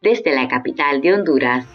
desde la capital de Honduras.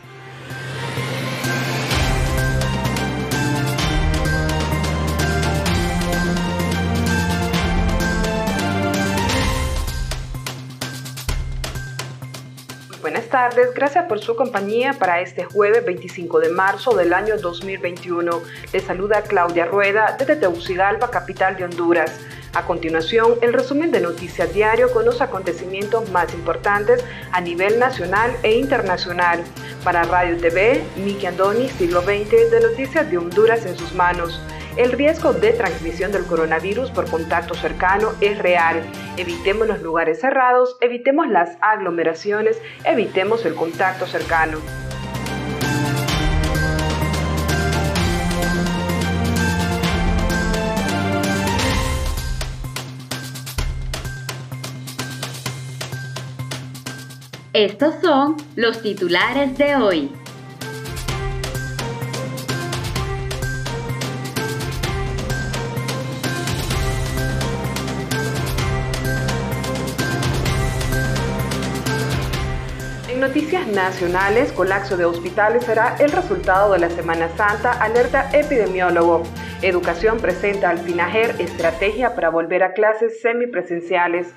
Tardes, gracias por su compañía para este jueves 25 de marzo del año 2021. Les saluda Claudia Rueda desde Tegucigalpa, capital de Honduras. A continuación, el resumen de Noticias Diario con los acontecimientos más importantes a nivel nacional e internacional. Para Radio TV, Miki Andoni, siglo XX, de Noticias de Honduras en sus manos. El riesgo de transmisión del coronavirus por contacto cercano es real. Evitemos los lugares cerrados, evitemos las aglomeraciones, evitemos el contacto cercano. Estos son los titulares de hoy. Noticias nacionales, colapso de hospitales será el resultado de la Semana Santa, alerta epidemiólogo. Educación presenta al FINAGER estrategia para volver a clases semipresenciales.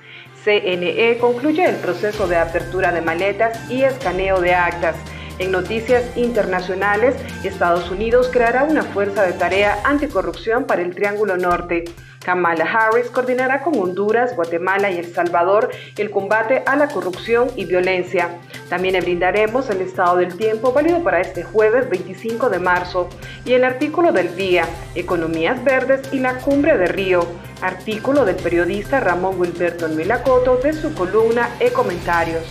CNE concluye el proceso de apertura de maletas y escaneo de actas. En noticias internacionales, Estados Unidos creará una fuerza de tarea anticorrupción para el Triángulo Norte. Kamala Harris coordinará con Honduras, Guatemala y El Salvador el combate a la corrupción y violencia. También le brindaremos el estado del tiempo válido para este jueves 25 de marzo y el artículo del día, Economías Verdes y la Cumbre de Río, artículo del periodista Ramón Wilberto Milacoto de su columna E Comentarios.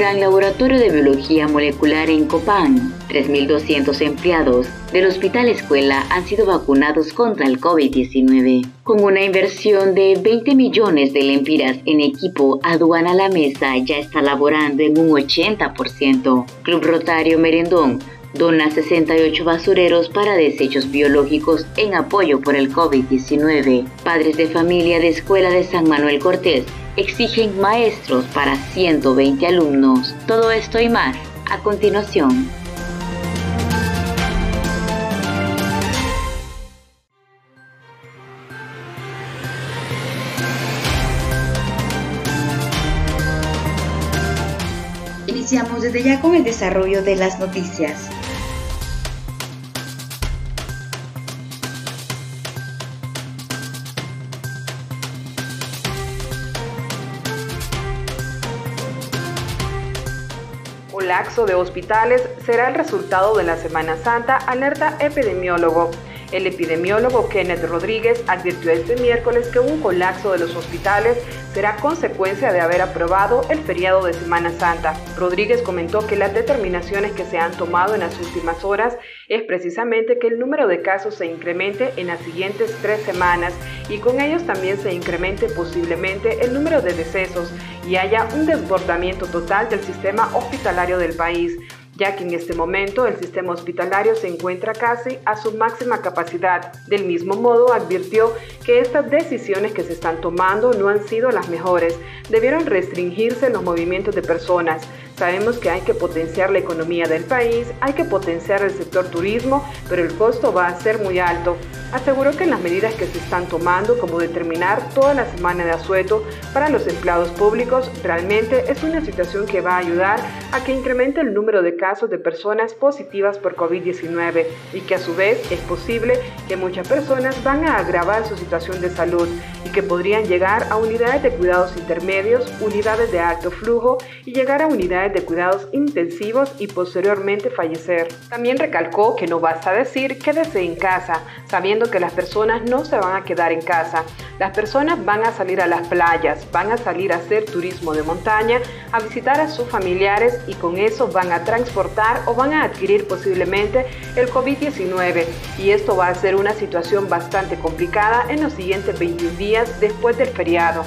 Inauguran Laboratorio de Biología Molecular en Copán. 3.200 empleados del Hospital Escuela han sido vacunados contra el COVID-19. Con una inversión de 20 millones de lempiras en equipo, Aduana La Mesa ya está laborando en un 80%. Club Rotario Merendón dona 68 basureros para desechos biológicos en apoyo por el COVID-19. Padres de familia de Escuela de San Manuel Cortés exigen maestros para 120 alumnos. Todo esto y más a continuación. Iniciamos desde ya con el desarrollo de las noticias. Colapso de hospitales será el resultado de la Semana Santa, alerta epidemiólogo. El epidemiólogo Kenneth Rodríguez advirtió este miércoles que un colapso de los hospitales será consecuencia de haber aprobado el feriado de Semana Santa. Rodríguez comentó que las determinaciones que se han tomado en las últimas horas es precisamente que el número de casos se incremente en las siguientes tres semanas y con ellos también se incremente posiblemente el número de decesos y haya un desbordamiento total del sistema hospitalario del país ya que en este momento el sistema hospitalario se encuentra casi a su máxima capacidad. Del mismo modo, advirtió que estas decisiones que se están tomando no han sido las mejores. Debieron restringirse los movimientos de personas. Sabemos que hay que potenciar la economía del país, hay que potenciar el sector turismo, pero el costo va a ser muy alto. Aseguró que las medidas que se están tomando, como determinar toda la semana de asueto para los empleados públicos, realmente es una situación que va a ayudar a que incremente el número de casos de personas positivas por COVID-19 y que a su vez es posible que muchas personas van a agravar su situación de salud y que podrían llegar a unidades de cuidados intermedios, unidades de alto flujo y llegar a unidades de cuidados intensivos y posteriormente fallecer. También recalcó que no basta decir quédese en casa, sabiendo que las personas no se van a quedar en casa. Las personas van a salir a las playas, van a salir a hacer turismo de montaña, a visitar a sus familiares y con eso van a transportar o van a adquirir posiblemente el COVID-19. Y esto va a ser una situación bastante complicada en los siguientes 21 días después del feriado.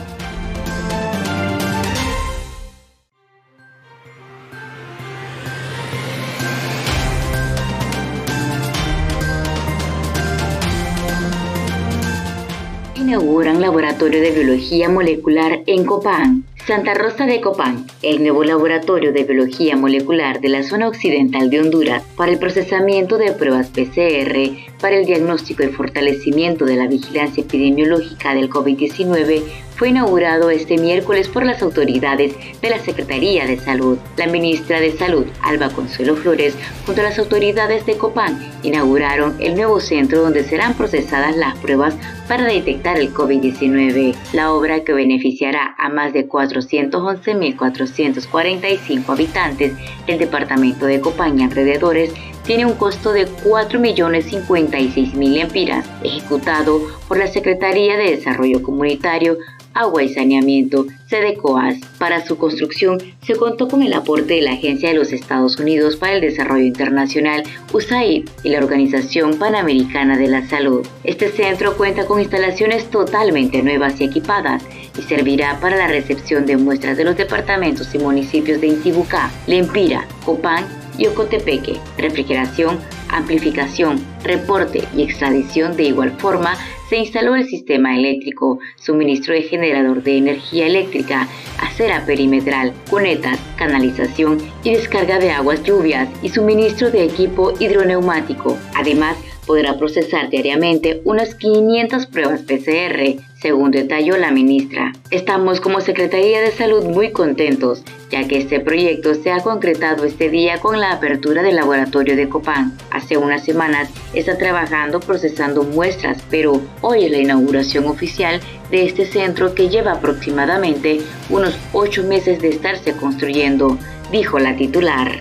Inauguran laboratorio de biología molecular en Copán. Santa Rosa de Copán, el nuevo laboratorio de biología molecular de la zona occidental de Honduras para el procesamiento de pruebas PCR para el diagnóstico y fortalecimiento de la vigilancia epidemiológica del COVID-19 fue inaugurado este miércoles por las autoridades de la Secretaría de Salud. La ministra de Salud, Alba Consuelo Flores, junto a las autoridades de Copán, inauguraron el nuevo centro donde serán procesadas las pruebas para detectar el COVID-19. La obra que beneficiará a más de 411.445 habitantes del departamento de Copán y alrededores tiene un costo de 4.056.000 lempiras, ejecutado por la Secretaría de Desarrollo Comunitario, Agua y Saneamiento, SEDECOAS. Para su construcción se contó con el aporte de la Agencia de los Estados Unidos para el Desarrollo Internacional, USAID, y la Organización Panamericana de la Salud. Este centro cuenta con instalaciones totalmente nuevas y equipadas y servirá para la recepción de muestras de los departamentos y municipios de Intibucá, Lempira, Copán y Ocotepeque, refrigeración, amplificación, reporte y extradición de igual forma, se instaló el sistema eléctrico, suministro de generador de energía eléctrica, acera perimetral, cunetas, canalización y descarga de aguas lluvias y suministro de equipo hidroneumático. Además, podrá procesar diariamente unas 500 pruebas PCR, según detalló la ministra. Estamos como Secretaría de Salud muy contentos, ya que este proyecto se ha concretado este día con la apertura del laboratorio de Copán. Hace unas semanas está trabajando procesando muestras, pero hoy es la inauguración oficial de este centro que lleva aproximadamente unos ocho meses de estarse construyendo, dijo la titular.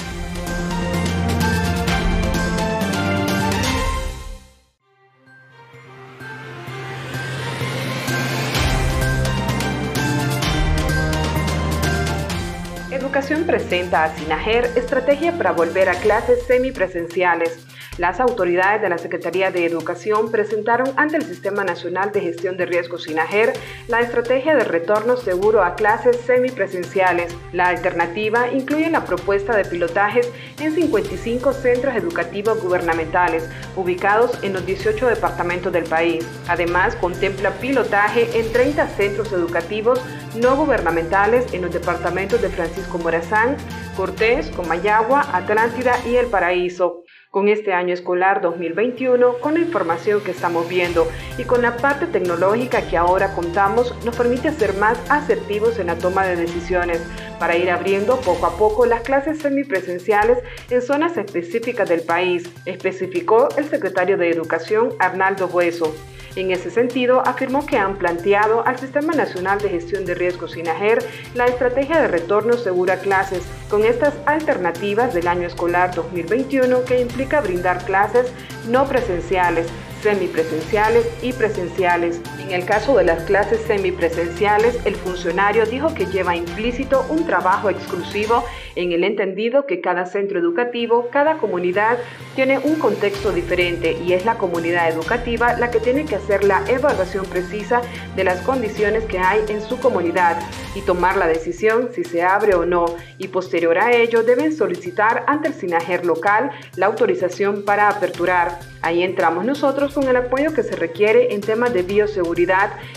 Presenta a Sinajer estrategia para volver a clases semipresenciales. Las autoridades de la Secretaría de Educación presentaron ante el Sistema Nacional de Gestión de Riesgos SINAGER la estrategia de retorno seguro a clases semipresenciales. La alternativa incluye la propuesta de pilotajes en 55 centros educativos gubernamentales ubicados en los 18 departamentos del país. Además, contempla pilotaje en 30 centros educativos no gubernamentales en los departamentos de Francisco Morazán, Cortés, Comayagua, Atlántida y El Paraíso con este año escolar 2021, con la información que estamos viendo y con la parte tecnológica que ahora contamos, nos permite ser más asertivos en la toma de decisiones para ir abriendo poco a poco las clases semipresenciales en zonas específicas del país, especificó el secretario de Educación Arnaldo Hueso. En ese sentido, afirmó que han planteado al Sistema Nacional de Gestión de Riesgos SINAGER la estrategia de retorno segura a clases con estas alternativas del año escolar 2021 que implica brindar clases no presenciales, semipresenciales y presenciales. En el caso de las clases semipresenciales, el funcionario dijo que lleva implícito un trabajo exclusivo en el entendido que cada centro educativo, cada comunidad tiene un contexto diferente y es la comunidad educativa la que tiene que hacer la evaluación precisa de las condiciones que hay en su comunidad y tomar la decisión si se abre o no y posterior a ello deben solicitar ante el SINAGER local la autorización para aperturar. Ahí entramos nosotros con el apoyo que se requiere en temas de bioseguridad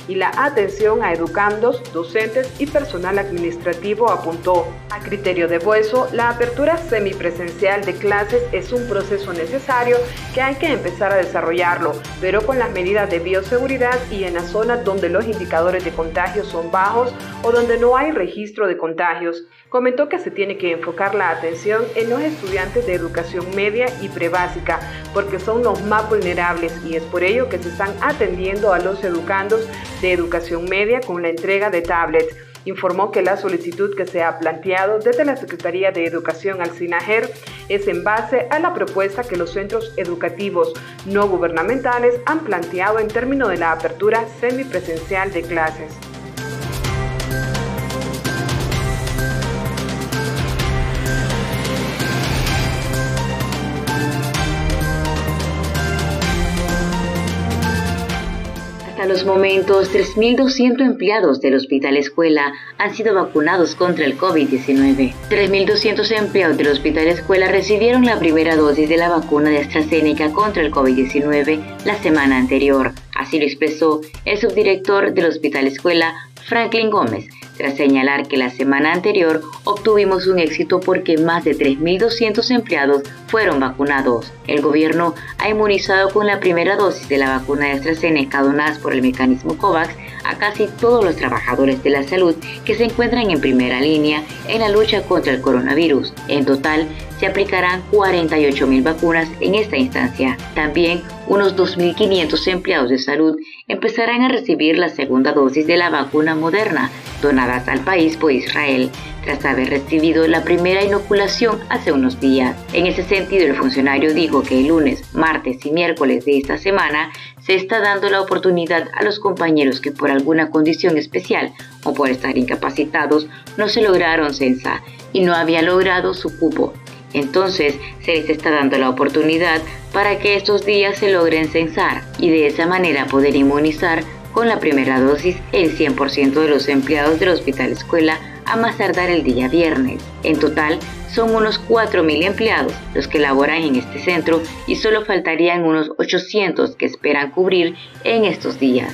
y la atención a educandos, docentes y personal administrativo, apuntó. A criterio de Bueso, la apertura semipresencial de clases es un proceso necesario que hay que empezar a desarrollarlo, pero con las medidas de bioseguridad y en las zonas donde los indicadores de contagio son bajos o donde no hay registro de contagios. Comentó que se tiene que enfocar la atención en los estudiantes de educación media y prebásica, porque son los más vulnerables y es por ello que se están atendiendo a los educandos de educación media con la entrega de tablets. Informó que la solicitud que se ha planteado desde la Secretaría de Educación al SINAGER es en base a la propuesta que los centros educativos no gubernamentales han planteado en términos de la apertura semipresencial de clases. Los momentos, 3.200 empleados del Hospital Escuela han sido vacunados contra el COVID-19. 3.200 empleados del Hospital Escuela recibieron la primera dosis de la vacuna de AstraZeneca contra el COVID-19 la semana anterior. Así lo expresó el subdirector del Hospital Escuela, Franklin Gómez, tras señalar que la semana anterior obtuvimos un éxito porque más de 3.200 empleados fueron vacunados. El gobierno ha inmunizado con la primera dosis de la vacuna de AstraZeneca donadas por el mecanismo COVAX a casi todos los trabajadores de la salud que se encuentran en primera línea en la lucha contra el coronavirus. En total, se aplicarán 48.000 vacunas en esta instancia. También unos 2.500 empleados de salud empezarán a recibir la segunda dosis de la vacuna moderna donadas al país por Israel tras haber recibido la primera inoculación hace unos días. En ese sentido, el funcionario dijo que el lunes, martes y miércoles de esta semana se está dando la oportunidad a los compañeros que por alguna condición especial o por estar incapacitados no se lograron censar y no había logrado su cupo entonces se les está dando la oportunidad para que estos días se logren censar y de esa manera poder inmunizar con la primera dosis el 100% de los empleados del hospital escuela a más tardar el día viernes. En total, son unos 4.000 empleados los que laboran en este centro y solo faltarían unos 800 que esperan cubrir en estos días.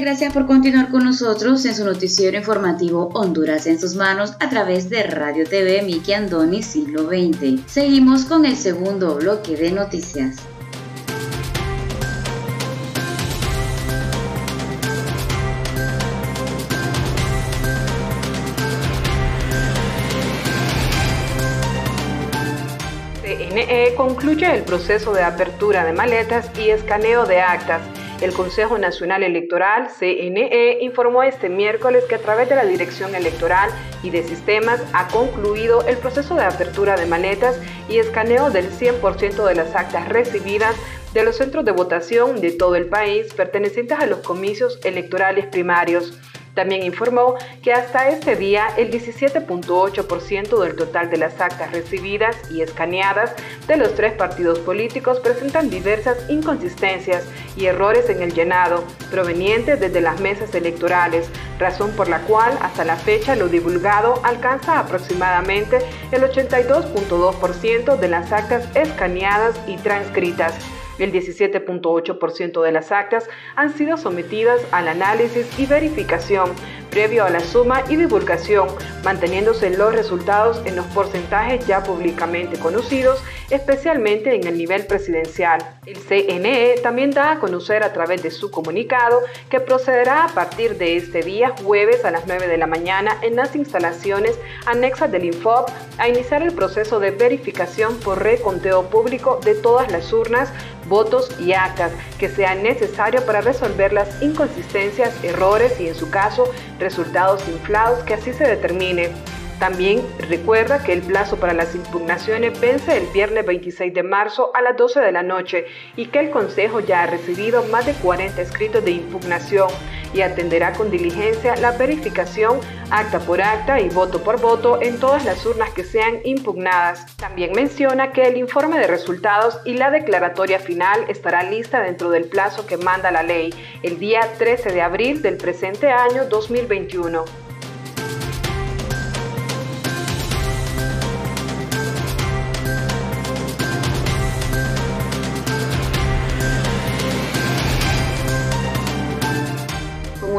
Gracias por continuar con nosotros en su noticiero informativo Honduras en sus manos a través de Radio TV Miki Andoni Siglo XX. Seguimos con el segundo bloque de noticias. CNE concluye el proceso de apertura de maletas y escaneo de actas el Consejo Nacional Electoral, CNE, informó este miércoles que a través de la Dirección Electoral y de Sistemas ha concluido el proceso de apertura de maletas y escaneo del 100% de las actas recibidas de los centros de votación de todo el país pertenecientes a los comicios electorales primarios. También informó que hasta este día el 17.8% del total de las actas recibidas y escaneadas de los tres partidos políticos presentan diversas inconsistencias y errores en el llenado provenientes desde las mesas electorales, razón por la cual hasta la fecha lo divulgado alcanza aproximadamente el 82.2% de las actas escaneadas y transcritas. El 17.8% de las actas han sido sometidas al análisis y verificación previo a la suma y divulgación, manteniéndose los resultados en los porcentajes ya públicamente conocidos, especialmente en el nivel presidencial. El CNE también da a conocer a través de su comunicado que procederá a partir de este día jueves a las 9 de la mañana en las instalaciones anexas del Infob a iniciar el proceso de verificación por reconteo público de todas las urnas votos y actas que sean necesarios para resolver las inconsistencias, errores y en su caso resultados inflados que así se determine. También recuerda que el plazo para las impugnaciones vence el viernes 26 de marzo a las 12 de la noche y que el Consejo ya ha recibido más de 40 escritos de impugnación y atenderá con diligencia la verificación acta por acta y voto por voto en todas las urnas que sean impugnadas. También menciona que el informe de resultados y la declaratoria final estará lista dentro del plazo que manda la ley, el día 13 de abril del presente año 2021.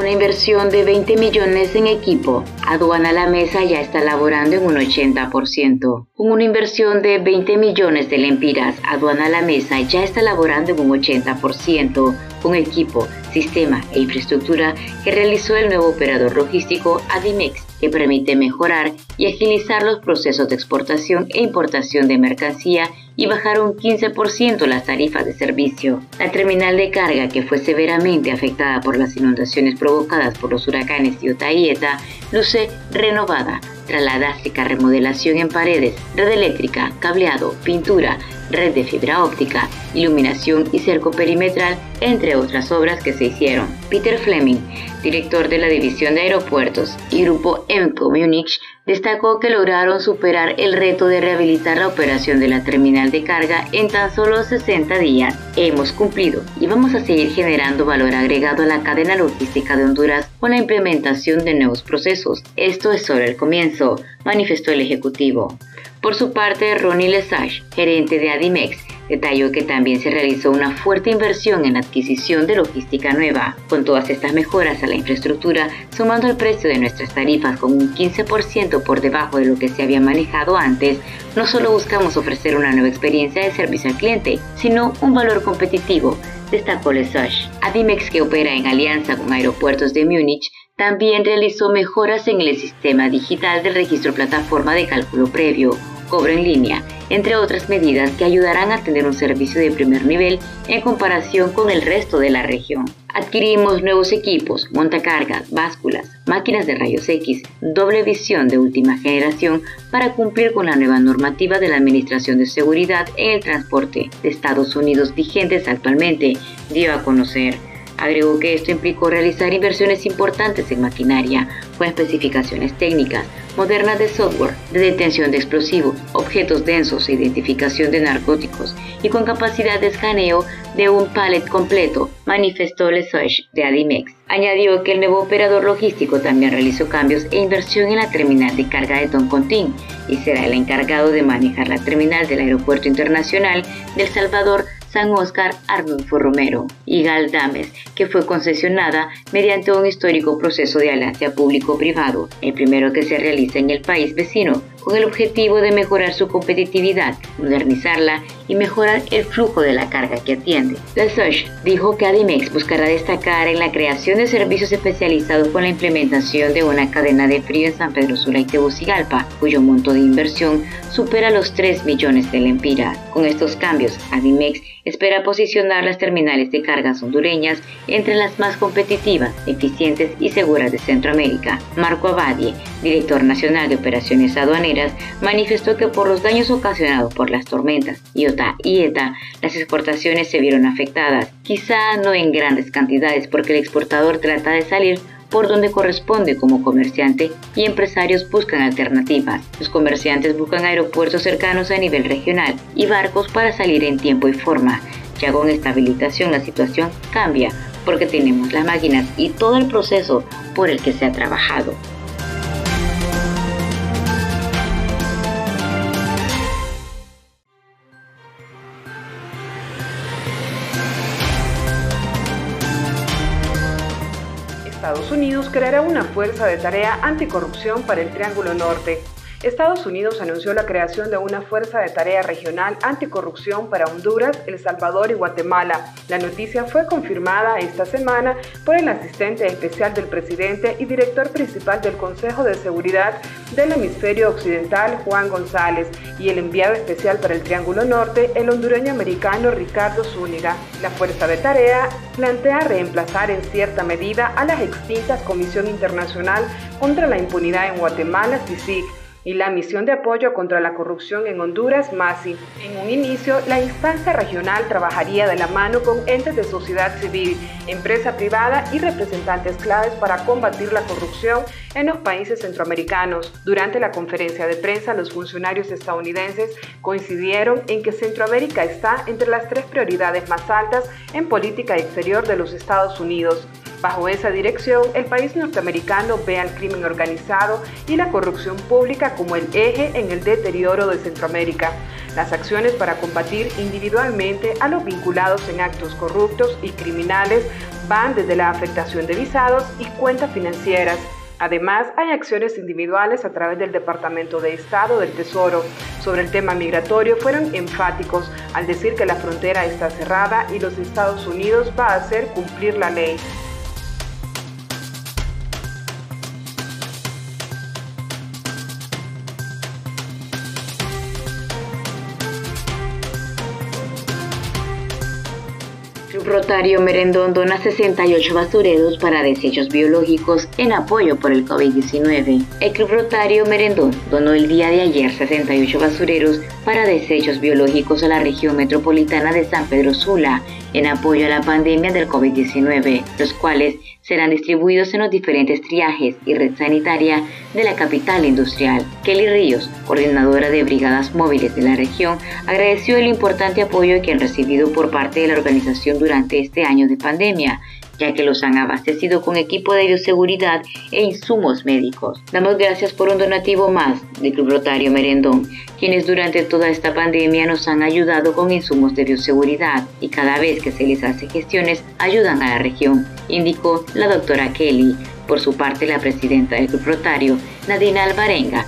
Una inversión de 20 millones en equipo, Aduana La Mesa ya está laborando en un 80%. Con una inversión de 20 millones de lempiras, Aduana La Mesa ya está laborando en un 80% con equipo, sistema e infraestructura que realizó el nuevo operador logístico Adimex que permite mejorar y agilizar los procesos de exportación e importación de mercancía y bajar un 15% las tarifas de servicio. La terminal de carga, que fue severamente afectada por las inundaciones provocadas por los huracanes Iota Eta, luce renovada tras la drástica remodelación en paredes, red eléctrica, cableado, pintura, red de fibra óptica, iluminación y cerco perimetral, entre otras obras que se hicieron. Peter Fleming, director de la División de Aeropuertos y Grupo EMCO Munich, destacó que lograron superar el reto de rehabilitar la operación de la terminal de carga en tan solo 60 días. Hemos cumplido y vamos a seguir generando valor agregado a la cadena logística de Honduras con la implementación de nuevos procesos. Esto es solo el comienzo, manifestó el Ejecutivo. Por su parte, Ronnie Lesage, gerente de Adimex, detalló que también se realizó una fuerte inversión en adquisición de logística nueva. Con todas estas mejoras a la infraestructura, sumando el precio de nuestras tarifas con un 15% por debajo de lo que se había manejado antes, no solo buscamos ofrecer una nueva experiencia de servicio al cliente, sino un valor competitivo, destacó Lesage. Adimex, que opera en alianza con aeropuertos de Múnich, también realizó mejoras en el sistema digital del registro plataforma de cálculo previo, cobro en línea, entre otras medidas que ayudarán a tener un servicio de primer nivel en comparación con el resto de la región. Adquirimos nuevos equipos, montacargas, básculas, máquinas de rayos X, doble visión de última generación para cumplir con la nueva normativa de la Administración de Seguridad en el Transporte de Estados Unidos vigentes actualmente, dio a conocer. Agregó que esto implicó realizar inversiones importantes en maquinaria, con especificaciones técnicas, modernas de software, de detención de explosivos, objetos densos e identificación de narcóticos, y con capacidad de escaneo de un pallet completo, manifestó Lesage de Adimex. Añadió que el nuevo operador logístico también realizó cambios e inversión en la terminal de carga de Toncontín y será el encargado de manejar la terminal del Aeropuerto Internacional del Salvador San Oscar Arnulfo Romero y Galdames, que fue concesionada mediante un histórico proceso de alianza público-privado, el primero que se realiza en el país vecino, con el objetivo de mejorar su competitividad, modernizarla y mejorar el flujo de la carga que atiende. Lesage dijo que Adimex buscará destacar en la creación de servicios especializados con la implementación de una cadena de frío en San Pedro Sula y Tegucigalpa, cuyo monto de inversión supera los 3 millones de lempiras. Con estos cambios, Adimex espera posicionar las terminales de cargas hondureñas entre las más competitivas, eficientes y seguras de Centroamérica. Marco Abadie, director nacional de operaciones aduaneras, manifestó que por los daños ocasionados por las tormentas Iota y Eta, las exportaciones se vieron afectadas, quizá no en grandes cantidades porque el exportador trata de salir por donde corresponde como comerciante y empresarios buscan alternativas. Los comerciantes buscan aeropuertos cercanos a nivel regional y barcos para salir en tiempo y forma. Ya con esta habilitación la situación cambia porque tenemos las máquinas y todo el proceso por el que se ha trabajado. Unidos creará una fuerza de tarea anticorrupción para el Triángulo Norte. Estados Unidos anunció la creación de una fuerza de tarea regional anticorrupción para Honduras, El Salvador y Guatemala. La noticia fue confirmada esta semana por el asistente especial del presidente y director principal del Consejo de Seguridad del Hemisferio Occidental, Juan González, y el enviado especial para el Triángulo Norte, el hondureño americano Ricardo Zúñiga. La fuerza de tarea plantea reemplazar en cierta medida a las extintas Comisión Internacional contra la Impunidad en Guatemala, CICIG, y la misión de apoyo contra la corrupción en Honduras, MASI. En un inicio, la instancia regional trabajaría de la mano con entes de sociedad civil, empresa privada y representantes claves para combatir la corrupción en los países centroamericanos. Durante la conferencia de prensa, los funcionarios estadounidenses coincidieron en que Centroamérica está entre las tres prioridades más altas en política exterior de los Estados Unidos. Bajo esa dirección, el país norteamericano ve al crimen organizado y la corrupción pública como el eje en el deterioro de Centroamérica. Las acciones para combatir individualmente a los vinculados en actos corruptos y criminales van desde la afectación de visados y cuentas financieras. Además, hay acciones individuales a través del Departamento de Estado del Tesoro. Sobre el tema migratorio fueron enfáticos al decir que la frontera está cerrada y los Estados Unidos va a hacer cumplir la ley. Rotario Merendón dona 68 basureros para desechos biológicos en apoyo por el COVID-19. El Club Rotario Merendón donó el día de ayer 68 basureros para desechos biológicos a la región metropolitana de San Pedro Sula en apoyo a la pandemia del COVID-19, los cuales serán distribuidos en los diferentes triajes y red sanitaria de la capital industrial. Kelly Ríos, coordinadora de brigadas móviles de la región, agradeció el importante apoyo que han recibido por parte de la organización durante este año de pandemia ya que los han abastecido con equipo de bioseguridad e insumos médicos. Damos gracias por un donativo más del Club Rotario Merendón, quienes durante toda esta pandemia nos han ayudado con insumos de bioseguridad y cada vez que se les hace gestiones ayudan a la región, indicó la doctora Kelly. Por su parte, la presidenta del Club Rotario, Nadina Alvarenga,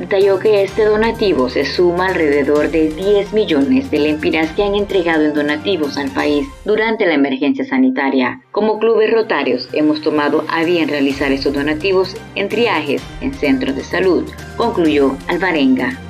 detalló que este donativo se suma alrededor de 10 millones de lempiras que han entregado en donativos al país durante la emergencia sanitaria. Como clubes rotarios hemos tomado a bien realizar estos donativos en triajes en centros de salud, concluyó Alvarenga.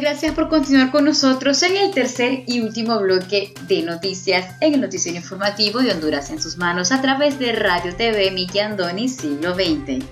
Gracias por continuar con nosotros en el tercer y último bloque de noticias en el noticiero informativo de Honduras en sus manos a través de Radio TV Miki Andoni Siglo XX.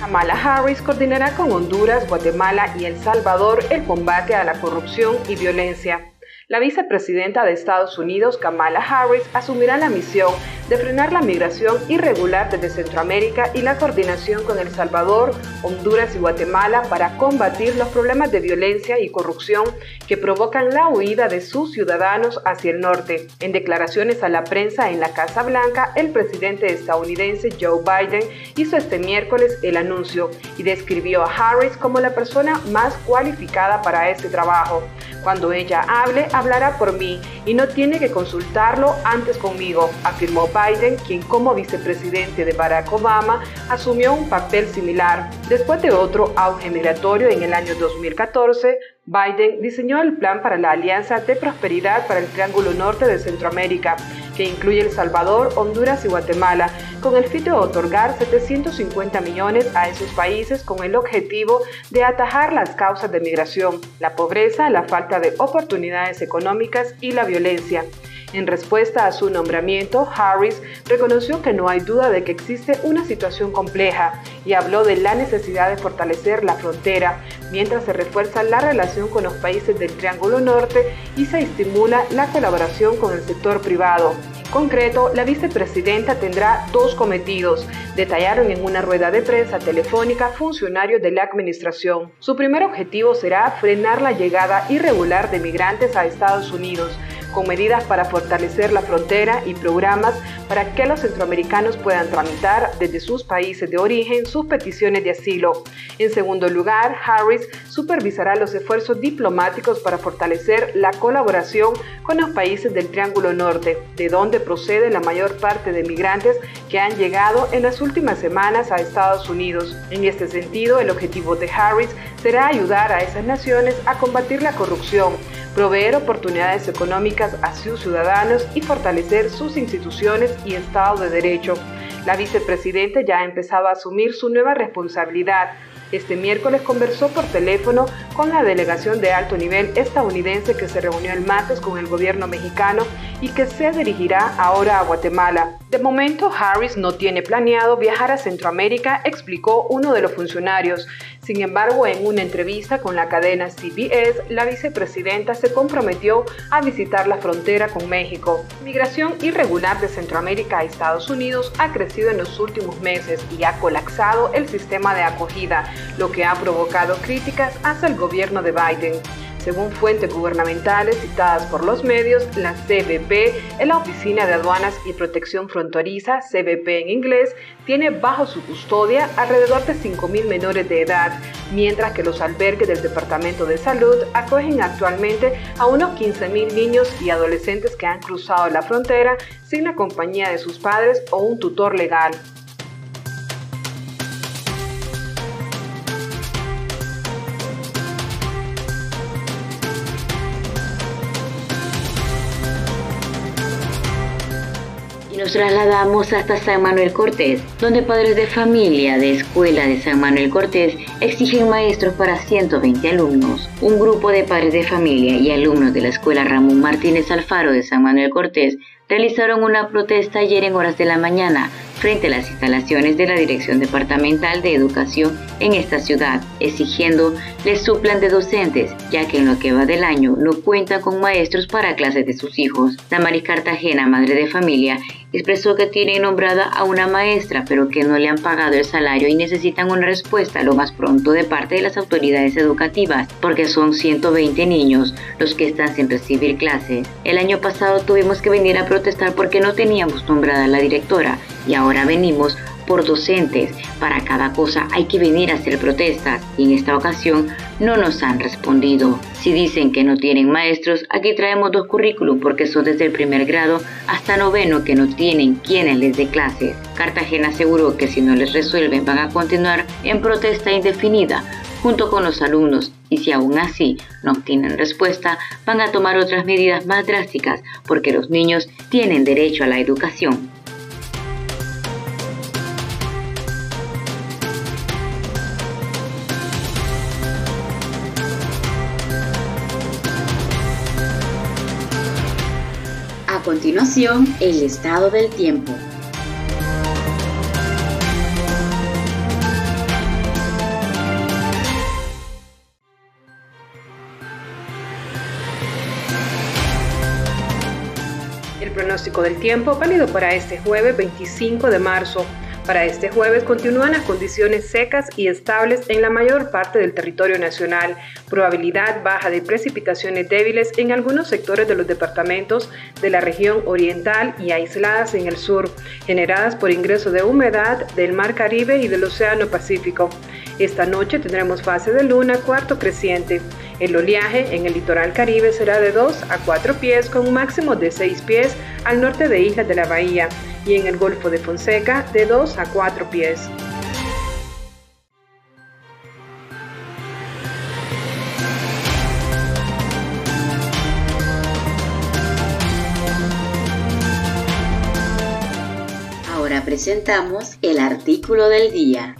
Kamala Harris coordinará con Honduras, Guatemala y El Salvador el combate a la corrupción y violencia. La vicepresidenta de Estados Unidos, Kamala Harris, asumirá la misión de frenar la migración irregular desde Centroamérica y la coordinación con El Salvador, Honduras y Guatemala para combatir los problemas de violencia y corrupción que provocan la huida de sus ciudadanos hacia el norte. En declaraciones a la prensa en la Casa Blanca, el presidente estadounidense Joe Biden hizo este miércoles el anuncio y describió a Harris como la persona más cualificada para este trabajo. Cuando ella hable, hablará por mí y no tiene que consultarlo antes conmigo, afirmó Biden, quien como vicepresidente de Barack Obama asumió un papel similar. Después de otro auge migratorio en el año 2014, Biden diseñó el plan para la Alianza de Prosperidad para el Triángulo Norte de Centroamérica, que incluye El Salvador, Honduras y Guatemala, con el fin de otorgar 750 millones a esos países con el objetivo de atajar las causas de migración, la pobreza, la falta de oportunidades económicas y la violencia. En respuesta a su nombramiento, Harris reconoció que no hay duda de que existe una situación compleja y habló de la necesidad de fortalecer la frontera, mientras se refuerza la relación con los países del Triángulo Norte y se estimula la colaboración con el sector privado. En concreto, la vicepresidenta tendrá dos cometidos, detallaron en una rueda de prensa telefónica funcionarios de la administración. Su primer objetivo será frenar la llegada irregular de migrantes a Estados Unidos, con medidas para fortalecer la frontera y programas para que los centroamericanos puedan tramitar desde sus países de origen sus peticiones de asilo. En segundo lugar, Harris supervisará los esfuerzos diplomáticos para fortalecer la colaboración con los países del Triángulo Norte, de donde procede la mayor parte de migrantes que han llegado en las últimas semanas a Estados Unidos. En este sentido, el objetivo de Harris será ayudar a esas naciones a combatir la corrupción, proveer oportunidades económicas a sus ciudadanos y fortalecer sus instituciones y Estado de Derecho. La vicepresidenta ya ha empezado a asumir su nueva responsabilidad este miércoles conversó por teléfono con la delegación de alto nivel estadounidense que se reunió el martes con el gobierno mexicano y que se dirigirá ahora a Guatemala. De momento, Harris no tiene planeado viajar a Centroamérica, explicó uno de los funcionarios. Sin embargo, en una entrevista con la cadena CBS, la vicepresidenta se comprometió a visitar la frontera con México. Migración irregular de Centroamérica a Estados Unidos ha crecido en los últimos meses y ha colapsado el sistema de acogida, lo que ha provocado críticas hacia el gobierno de Biden. Según fuentes gubernamentales citadas por los medios, la CBP, la Oficina de Aduanas y Protección Fronteriza, CBP en inglés, tiene bajo su custodia alrededor de 5.000 menores de edad, mientras que los albergues del Departamento de Salud acogen actualmente a unos 15.000 niños y adolescentes que han cruzado la frontera sin la compañía de sus padres o un tutor legal. Nos trasladamos hasta San Manuel Cortés, donde padres de familia de Escuela de San Manuel Cortés exigen maestros para 120 alumnos. Un grupo de padres de familia y alumnos de la Escuela Ramón Martínez Alfaro de San Manuel Cortés realizaron una protesta ayer en horas de la mañana frente a las instalaciones de la Dirección Departamental de Educación en esta ciudad, exigiendo les suplan de docentes, ya que en lo que va del año no cuentan con maestros para clases de sus hijos. Damaris Cartagena, madre de familia, expresó que tiene nombrada a una maestra, pero que no le han pagado el salario y necesitan una respuesta lo más pronto de parte de las autoridades educativas, porque son 120 niños los que están sin recibir clases. El año pasado tuvimos que venir a protestar porque no teníamos nombrada a la directora y ahora venimos por docentes. Para cada cosa hay que venir a hacer protestas y en esta ocasión no nos han respondido. Si dicen que no tienen maestros, aquí traemos dos currículum porque son desde el primer grado hasta noveno que no tienen quienes les dé clases. Cartagena aseguró que si no les resuelven van a continuar en protesta indefinida junto con los alumnos y si aún así no obtienen respuesta, van a tomar otras medidas más drásticas porque los niños tienen derecho a la educación. El estado del tiempo. pronóstico del tiempo válido para este jueves 25 de marzo. Para este jueves continúan las condiciones secas y estables en la mayor parte del territorio nacional, probabilidad baja de precipitaciones débiles en algunos sectores de los departamentos de la región oriental y aisladas en el sur, generadas por ingreso de humedad del Mar Caribe y del Océano Pacífico. Esta noche tendremos fase de luna cuarto creciente. El oleaje en el litoral caribe será de 2 a 4 pies con un máximo de 6 pies al norte de Islas de la Bahía y en el Golfo de Fonseca de 2 a 4 pies. Ahora presentamos el artículo del día.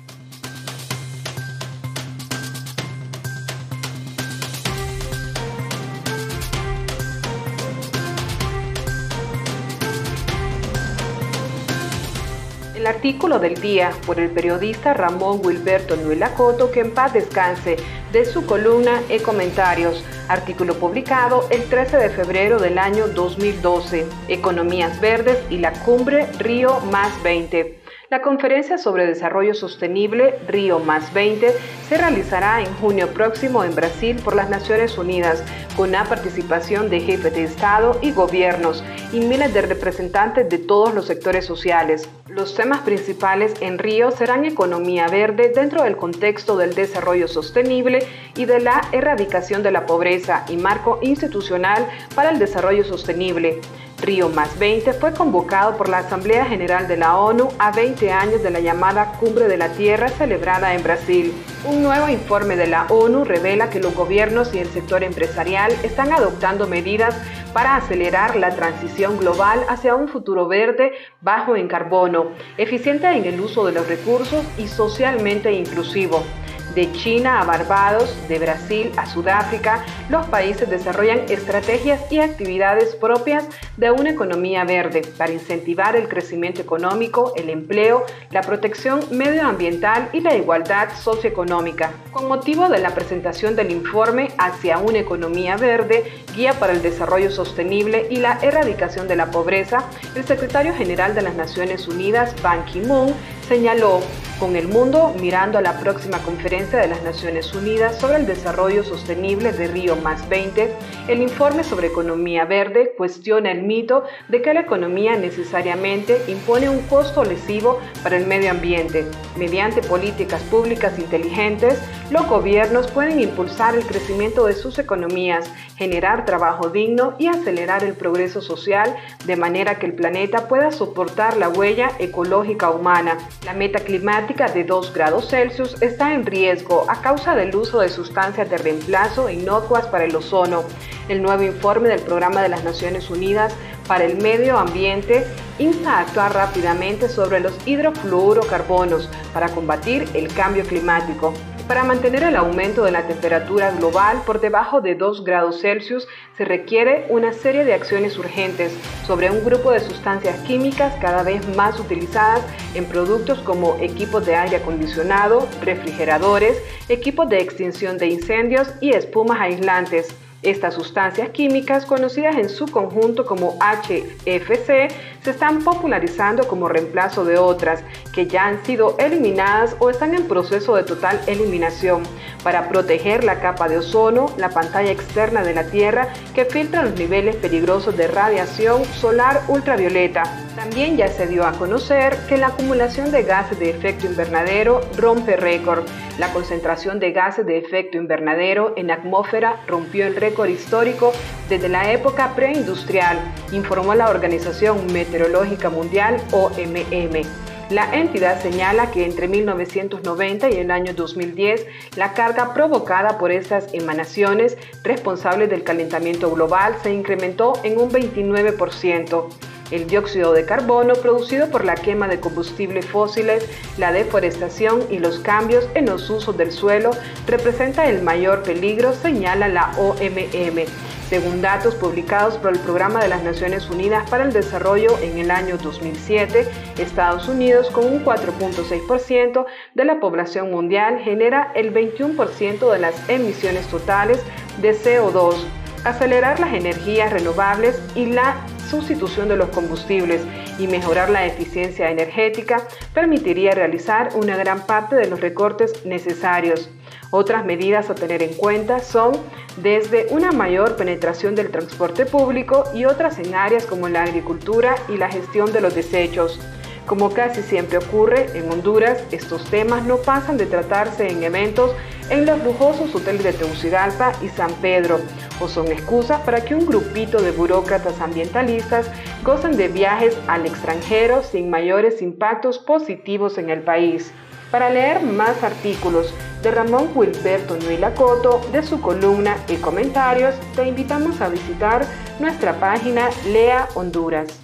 Artículo del día por el periodista Ramón Wilberto Nuelacoto, que en paz descanse, de su columna e comentarios, artículo publicado el 13 de febrero del año 2012, Economías Verdes y la Cumbre Río Más 20. La conferencia sobre desarrollo sostenible Río Más 20 se realizará en junio próximo en Brasil por las Naciones Unidas, con la participación de jefes de Estado y gobiernos y miles de representantes de todos los sectores sociales. Los temas principales en Río serán economía verde dentro del contexto del desarrollo sostenible y de la erradicación de la pobreza y marco institucional para el desarrollo sostenible. Río Más 20 fue convocado por la Asamblea General de la ONU a 20 años de la llamada Cumbre de la Tierra celebrada en Brasil. Un nuevo informe de la ONU revela que los gobiernos y el sector empresarial están adoptando medidas para acelerar la transición global hacia un futuro verde, bajo en carbono, eficiente en el uso de los recursos y socialmente inclusivo. De China a Barbados, de Brasil a Sudáfrica, los países desarrollan estrategias y actividades propias de una economía verde para incentivar el crecimiento económico, el empleo, la protección medioambiental y la igualdad socioeconómica. Con motivo de la presentación del informe Hacia una economía verde, Guía para el Desarrollo Sostenible y la Erradicación de la Pobreza, el secretario general de las Naciones Unidas, Ban Ki-moon, señaló con el mundo mirando a la próxima conferencia de las Naciones Unidas sobre el desarrollo sostenible de Río más 20, el informe sobre economía verde cuestiona el mito de que la economía necesariamente impone un costo lesivo para el medio ambiente. Mediante políticas públicas inteligentes, los gobiernos pueden impulsar el crecimiento de sus economías, generar trabajo digno y acelerar el progreso social de manera que el planeta pueda soportar la huella ecológica humana. La meta climática de 2 grados Celsius está en riesgo a causa del uso de sustancias de reemplazo inocuas para el ozono. El nuevo informe del Programa de las Naciones Unidas para el Medio Ambiente insta a actuar rápidamente sobre los hidrofluorocarbonos para combatir el cambio climático. Para mantener el aumento de la temperatura global por debajo de 2 grados Celsius se requiere una serie de acciones urgentes sobre un grupo de sustancias químicas cada vez más utilizadas en productos como equipos de aire acondicionado, refrigeradores, equipos de extinción de incendios y espumas aislantes. Estas sustancias químicas, conocidas en su conjunto como HFC, se están popularizando como reemplazo de otras que ya han sido eliminadas o están en proceso de total eliminación para proteger la capa de ozono, la pantalla externa de la Tierra que filtra los niveles peligrosos de radiación solar ultravioleta. También ya se dio a conocer que la acumulación de gases de efecto invernadero rompe récord. La concentración de gases de efecto invernadero en la atmósfera rompió el récord histórico desde la época preindustrial, informó la Organización Meteorológica Mundial OMM. La entidad señala que entre 1990 y el año 2010, la carga provocada por estas emanaciones responsables del calentamiento global se incrementó en un 29%. El dióxido de carbono producido por la quema de combustibles fósiles, la deforestación y los cambios en los usos del suelo representa el mayor peligro, señala la OMM según datos publicados por el Programa de las Naciones Unidas para el Desarrollo en el año 2007, Estados Unidos, con un 4.6% de la población mundial, genera el 21% de las emisiones totales de CO2. Acelerar las energías renovables y la sustitución de los combustibles y mejorar la eficiencia energética permitiría realizar una gran parte de los recortes necesarios. Otras medidas a tener en cuenta son desde una mayor penetración del transporte público y otras en áreas como la agricultura y la gestión de los desechos. Como casi siempre ocurre en Honduras, estos temas no pasan de tratarse en eventos en los lujosos hoteles de Tegucigalpa y San Pedro, o son excusas para que un grupito de burócratas ambientalistas gocen de viajes al extranjero sin mayores impactos positivos en el país. Para leer más artículos de Ramón Wilberto Nuilacoto de su columna y comentarios, te invitamos a visitar nuestra página Lea Honduras.